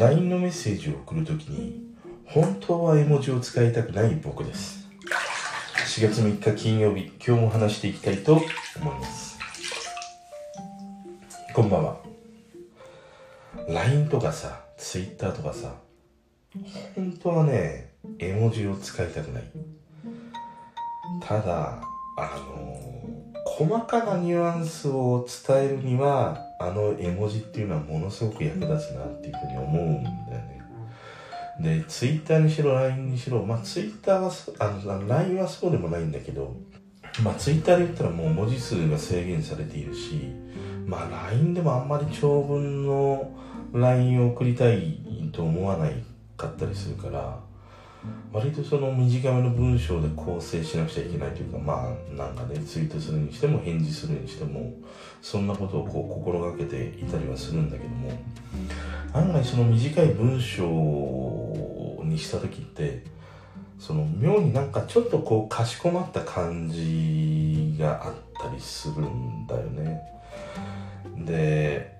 LINE のメッセージを送るときに本当は絵文字を使いたくない僕です。4月3日金曜日今日も話していきたいと思います。こんばんは。LINE とかさ Twitter とかさ本当はね絵文字を使いたくない。ただあのー、細かなニュアンスを伝えるにはあの絵文字っていうのはものすごく役立つなっていうふうに思うんだよね。でツイッターにしろ LINE にしろまあツイッターはあの LINE はそうでもないんだけどまあツイッターで言ったらもう文字数が制限されているしまあ LINE でもあんまり長文の LINE を送りたいと思わないかったりするから割とその短めの文章で構成しなくちゃいけないというかまあなんかねツイートするにしても返事するにしてもそんなことをこう心がけていたりはするんだけども案外その短い文章にした時ってその妙になんかちょっとこうかしこまった感じがあったりするんだよね。で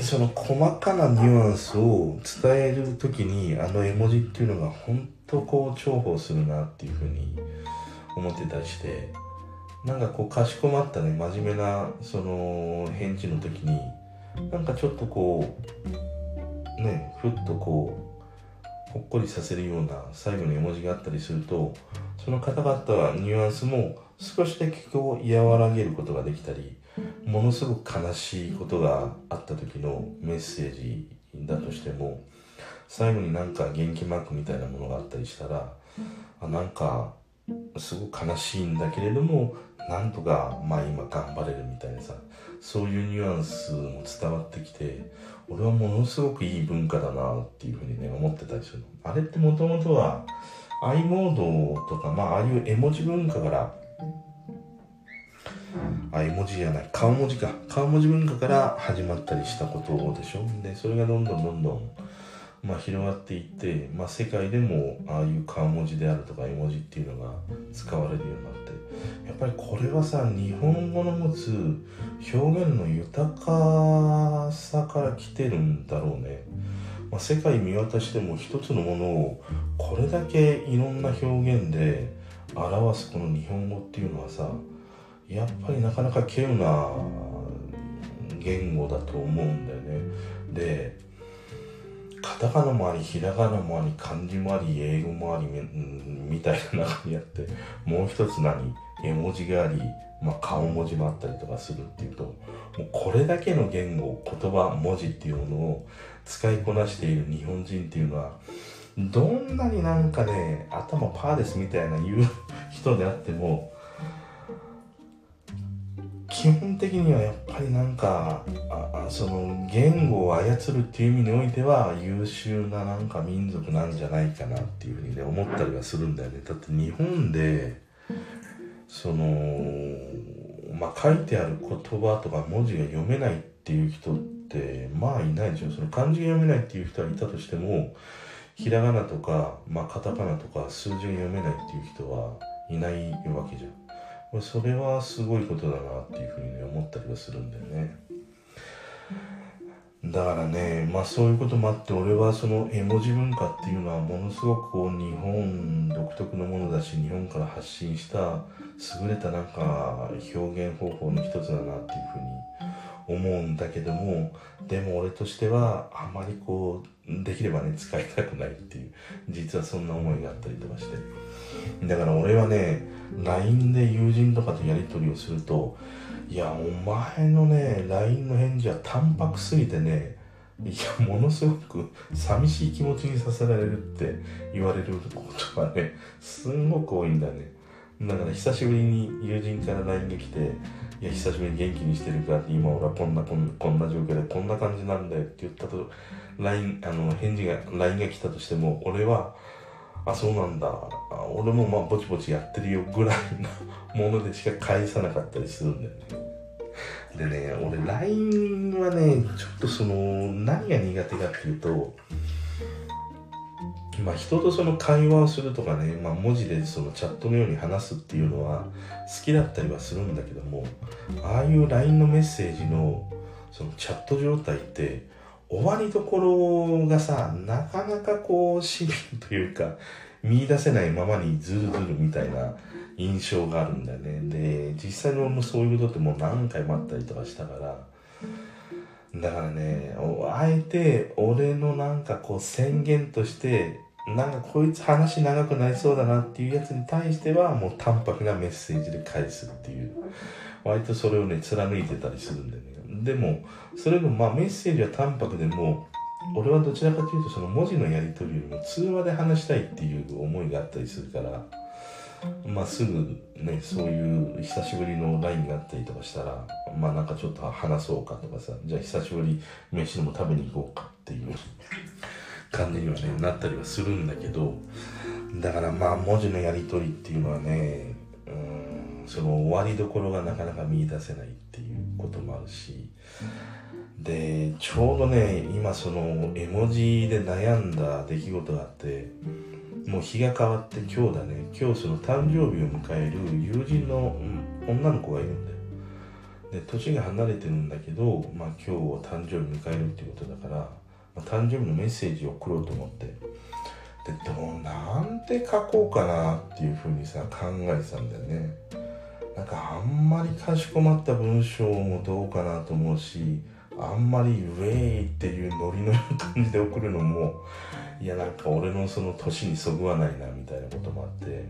その細かなニュアンスを伝える時にあの絵文字っていうのが本当こう重宝するなっていうふうに思ってたりしてなんかこうかしこまったね真面目なその返事の時になんかちょっとこうねふっとこうほっこりさせるような最後の絵文字があったりするとその方々はニュアンスも少しだけこう和らげることができたりものすごく悲しいことがあった時のメッセージだとしても最後になんか元気マークみたいなものがあったりしたらあなんかすごく悲しいんだけれどもなんとかまあ今頑張れるみたいなさそういうニュアンスも伝わってきて俺はものすごくいい文化だなっていうふうにね思ってたりするあれってもともとは i モードとかまあああいう絵文字文化からあ絵文字じゃない顔文字か。顔文字文化から始まったりしたことでしょ。でそれがどんどんどんどんまあ、広がっていって、まあ、世界でもああいう顔文字であるとか絵文字っていうのが使われるようになってやっぱりこれはさ日本語の持つ表現の豊かさから来てるんだろうね、まあ、世界見渡しても一つのものをこれだけいろんな表現で表すこの日本語っていうのはさやっぱりなかなか稀有な言語だと思うんだよね。でタカナもありひらがなもあり漢字もあり英語もありみたいな中にあってもう一つ何？絵文字があり、まあ、顔文字もあったりとかするっていうともうこれだけの言語言葉文字っていうものを使いこなしている日本人っていうのはどんなになんかね頭パーですみたいな言う人であっても基本的にはやっぱりなんかあその言語を操るっていう意味においては優秀ななんか民族なんじゃないかなっていうふうにね思ったりはするんだよねだって日本でそのまあ書いてある言葉とか文字が読めないっていう人ってまあいないでしょその漢字が読めないっていう人はいたとしてもひらがなとか、まあ、カタカナとか数字が読めないっていう人はいないわけじゃん。それはすごいことだなっていうふうに思ったりはするんだよね。だからねまあそういうこともあって俺はその絵文字文化っていうのはものすごくこう日本独特のものだし日本から発信した優れたなんか表現方法の一つだなっていうふうに思うんだけどもでも俺としてはあまりこうできればね使いたくないっていう実はそんな思いがあったりとかして。だから俺はね LINE で友人とかとやり取りをするといやお前のね LINE の返事は淡白すぎてねいやものすごく寂しい気持ちにさせられるって言われることがねすんごく多いんだね。だから久しぶりに友人から LINE が来ていや久しぶりに元気にしてるかって今俺はこんなこんなこんな状況でこんな感じなんだよって言ったと LINE あの返事が LINE が来たとしても俺はあそうなんだ。俺もまあぼちぼちやってるよぐらいのものでしか返さなかったりするんだよね。でね俺 LINE はねちょっとその何が苦手かっていうとまあ人とその会話をするとかね、まあ、文字でそのチャットのように話すっていうのは好きだったりはするんだけどもああいう LINE のメッセージのそのチャット状態って終わりどころがさ、なかなかこう、市民というか、見出せないままにズルズルみたいな印象があるんだよね。で、実際のそういうことってもう何回もあったりとかしたから、だからね、あえて俺のなんかこう宣言として、なんかこいつ話長くなりそうだなっていうやつに対してはもう淡白なメッセージで返すっていう。割とそれをね、貫いてたりするんだよね。でも、それでもまあメッセージは淡白でも、俺はどちらかというとその文字のやり取りよりも通話で話したいっていう思いがあったりするから、まあ、すぐねそういう久しぶりの LINE があったりとかしたらまあなんかちょっと話そうかとかさじゃあ久しぶり飯でも食べに行こうかっていう 感じにはねなったりはするんだけどだからまあ文字のやり取りっていうのはねうんその終わりどころがなかなか見いだせないっていうこともあるしでちょうどね今その絵文字で悩んだ出来事があってもう日が変わって今日だね。今日その誕生日を迎える友人の、うん、女の子がいるんだよ。で年が離れてるんだけど、まあ、今日を誕生日迎えるっていうことだから、まあ、誕生日のメッセージを送ろうと思って。でどうなんて書こうかなっていうふうにさ考えてたんだよね。なんかあんまりかしこまった文章もどうかなと思うしあんまりウェイっていうノリの感じで送るのもいやなんか俺のその年にそぐわないなみたいなこともあって。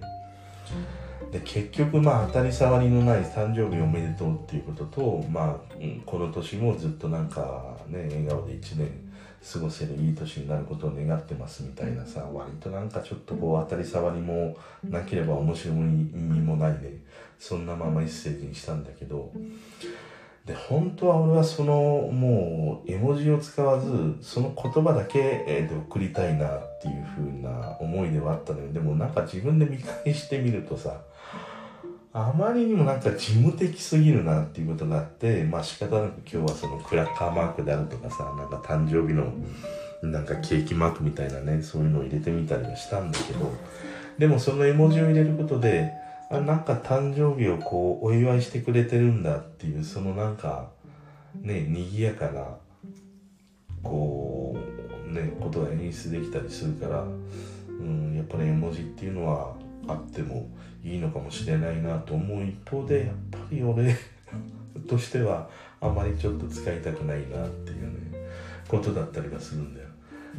で結局まあ当たり障りのない誕生日おめでとうっていうこととまあ、この年もずっとなんかね笑顔で1年過ごせるいい年になることを願ってますみたいなさ割となんかちょっとこう当たり障りもなければ面白みもないね。そんなままメッセージにしたんだけど。で。本当は俺はそのもう絵文字を使わずその言葉だけで送りたいなっていう風な思いではあったのよ。でもなんか自分で見返してみるとさあまりにもなんか事務的すぎるなっていうことがあってまあ仕方なく今日はそのクラッカーマークであるとかさなんか誕生日のなんかケーキマークみたいなねそういうのを入れてみたりはしたんだけどでもその絵文字を入れることであなんか誕生日をこうお祝いしてくれてるんだっていうそのなんかね賑やかなこうねことが演出できたりするから、うん、やっぱり絵文字っていうのはあってもいいのかもしれないなと思う一方でやっぱり俺 としてはあまりちょっと使いたくないなっていうねことだったりはするんだよ。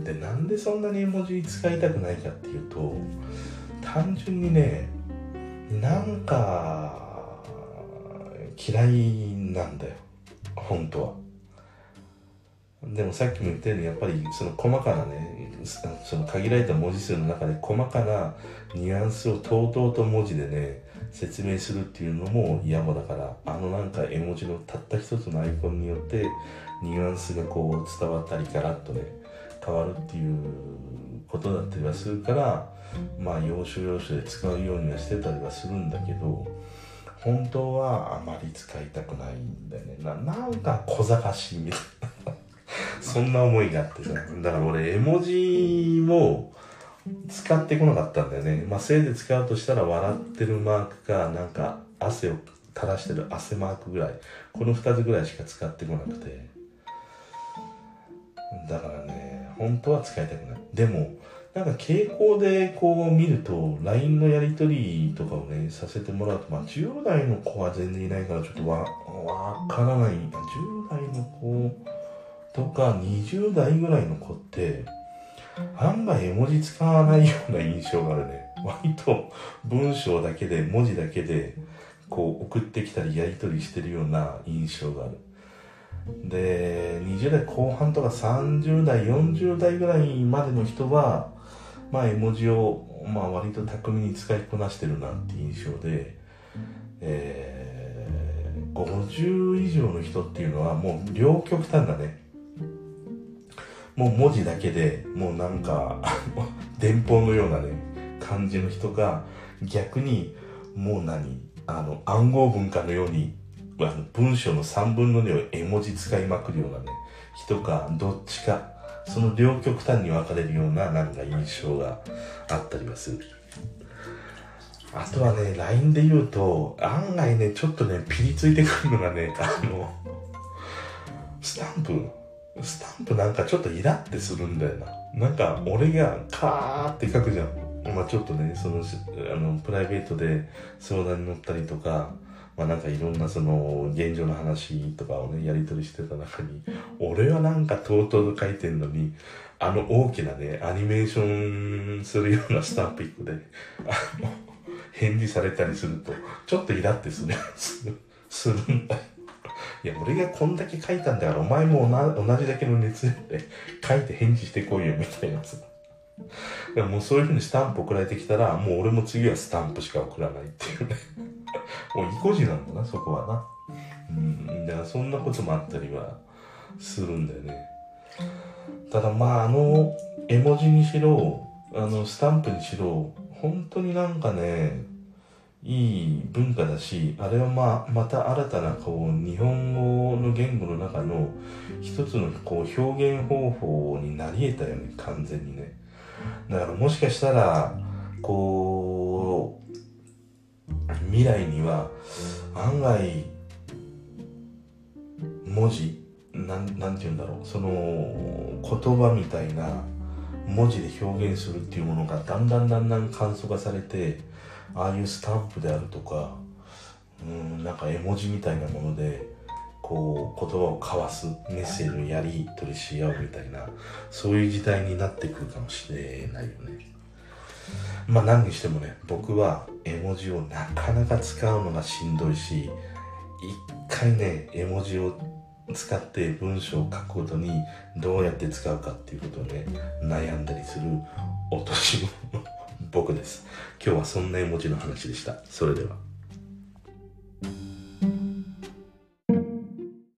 でなんでそんなに絵文字使いたくないかっていうと単純にねなんか嫌いなんだよ。本当は。でもさっきも言ったようにやっぱりその細かなねその限られた文字数の中で細かなニュアンスをとうとうと文字でね説明するっていうのも嫌もだからあのなんか絵文字のたった一つのアイコンによってニュアンスがこう伝わったりガラッとね変わるっていうことだったりはするからまあ要所要所で使うようにはしてたりはするんだけど本当はあまり使いたくないんだよね。ななんか小賢しいみたいな そんな思いがあってさ。だから俺絵文字も使ってこなかったんだよね。まあせいで使うとしたら笑ってるマークかなんか汗を垂らしてる汗マークぐらい。この2つぐらいしか使ってこなくて。だからね本当は使いたくない。でもなんか傾向でこう見ると LINE のやり取りとかをねさせてもらうとまあ10代の子は全然いないからちょっとわわからない。10代の子とか20代ぐらいの子って案外絵文字使わないような印象があるね。割と文章だけで文字だけでこう送ってきたりやり取りしてるような印象がある。で20代後半とか30代40代ぐらいまでの人はまあ絵文字を、まあ、割と巧みに使いこなしてるなっていう印象で、えー、50以上の人っていうのはもう両極端だね。もう文字だけでもうなんか 電報のようなね感じの人が逆にもう何あの暗号文化のようにあの文章の3分の2を絵文字使いまくるようなね人かどっちかその両極端に分かれるようななんか印象があったりはする。あとはね、LINE で言うと、案外ね、ちょっとね、ピリついてくるのがね、あの、スタンプ。スタンプなんかちょっとイラってするんだよな。なんか俺がカーって書くじゃん。まあちょっとね、その、あの、プライベートで相談に乗ったりとか、まあなんかいろんなその現状の話とかをね、やり取りしてた中に、俺はなんかとうとうと書いてんのに、あの大きなね、アニメーションするようなスタンプ1個で、あの、返事されたりすると、ちょっとイラってする、するんだよ。いや、俺がこんだけ書いたんだから、お前も同じだけの熱量で書いて返事してこいよ、みたいなさ。でももうそういう風にスタンプ送られてきたら、もう俺も次はスタンプしか送らないっていうね。もう意固地なんだな、そこはな。うん、だからそんなこともあったりはするんだよね。ただまあ、あの、絵文字にしろ、あの、スタンプにしろ、本当になんかね、いい文化だし、あれはまあ、また新たなこう、日本語の言語の中の一つのこう、表現方法になり得たよね、完全にね。だからもしかしたら、こう、未来には案外、文字、なん、なんて言うんだろう、その言葉みたいな文字で表現するっていうものがだんだんだんだん簡素化されて、ああいうスタンプであるとか、うん、なんか絵文字みたいなもので、こう言葉を交わすメッセージをやり取りし合うみたいなそういう時代になってくるかもしれないよね。まあ何にしてもね僕は絵文字をなかなか使うのがしんどいし一回ね絵文字を使って文章を書くことにどうやって使うかっていうことをね悩んだりするお年頃僕です。今日はそんな絵文字の話でした。それでは。